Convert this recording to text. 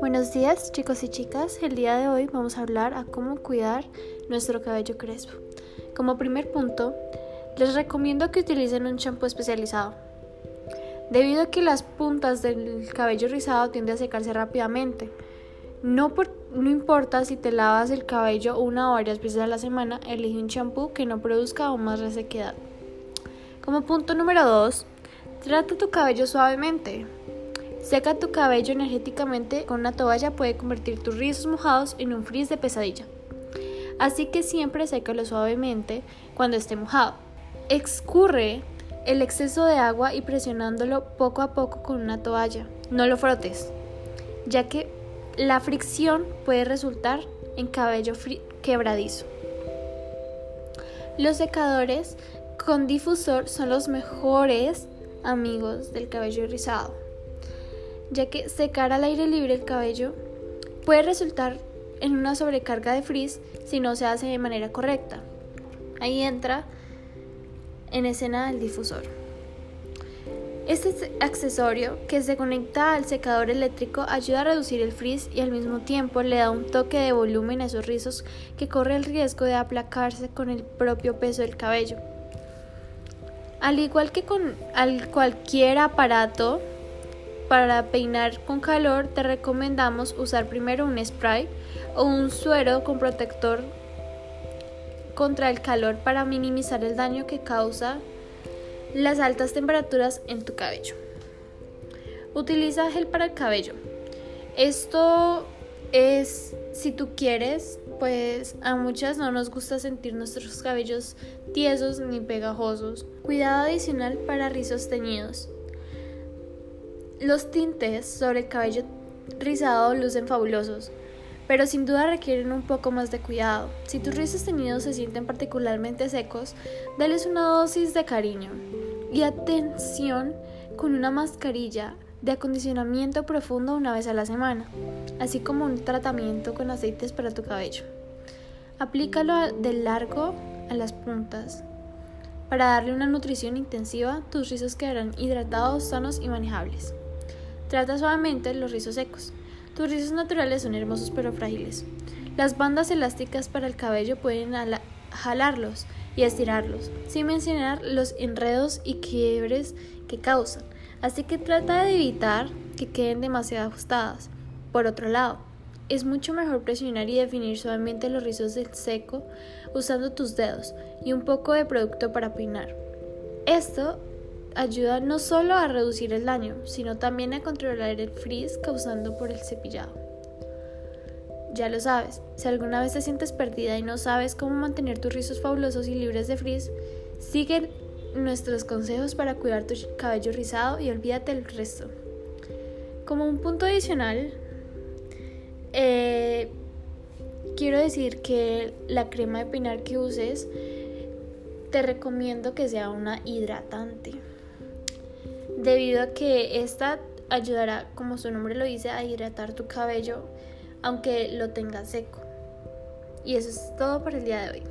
Buenos días chicos y chicas, el día de hoy vamos a hablar a cómo cuidar nuestro cabello crespo. Como primer punto, les recomiendo que utilicen un champú especializado. Debido a que las puntas del cabello rizado tienden a secarse rápidamente, no, importa si te lavas el cabello una o varias veces a la semana, elige un champú que no produzca aún más resequedad. Como punto número 2, trata tu cabello suavemente. Seca tu cabello energéticamente con una toalla puede convertir tus rizos mojados en un frizz de pesadilla. Así que siempre sécalo suavemente cuando esté mojado. Excurre el exceso de agua y presionándolo poco a poco con una toalla. No lo frotes, ya que la fricción puede resultar en cabello quebradizo. Los secadores con difusor son los mejores amigos del cabello rizado ya que secar al aire libre el cabello puede resultar en una sobrecarga de frizz si no se hace de manera correcta. Ahí entra en escena el difusor. Este accesorio que se conecta al secador eléctrico ayuda a reducir el frizz y al mismo tiempo le da un toque de volumen a esos rizos que corre el riesgo de aplacarse con el propio peso del cabello. Al igual que con cualquier aparato para peinar con calor te recomendamos usar primero un spray o un suero con protector contra el calor para minimizar el daño que causa las altas temperaturas en tu cabello. Utiliza gel para el cabello. Esto es si tú quieres, pues a muchas no nos gusta sentir nuestros cabellos tiesos ni pegajosos. Cuidado adicional para rizos teñidos. Los tintes sobre el cabello rizado lucen fabulosos, pero sin duda requieren un poco más de cuidado. Si tus rizos teñidos se sienten particularmente secos, dales una dosis de cariño y atención con una mascarilla de acondicionamiento profundo una vez a la semana, así como un tratamiento con aceites para tu cabello. Aplícalo de largo a las puntas. Para darle una nutrición intensiva, tus rizos quedarán hidratados, sanos y manejables. Trata suavemente los rizos secos. Tus rizos naturales son hermosos pero frágiles. Las bandas elásticas para el cabello pueden jalarlos y estirarlos, sin mencionar los enredos y quiebres que causan. Así que trata de evitar que queden demasiado ajustadas. Por otro lado, es mucho mejor presionar y definir suavemente los rizos del seco usando tus dedos y un poco de producto para peinar. Esto ayuda no solo a reducir el daño, sino también a controlar el frizz causado por el cepillado. Ya lo sabes, si alguna vez te sientes perdida y no sabes cómo mantener tus rizos fabulosos y libres de frizz, sigue nuestros consejos para cuidar tu cabello rizado y olvídate del resto. Como un punto adicional, eh, quiero decir que la crema de peinar que uses te recomiendo que sea una hidratante debido a que esta ayudará, como su nombre lo dice, a hidratar tu cabello aunque lo tengas seco. Y eso es todo por el día de hoy.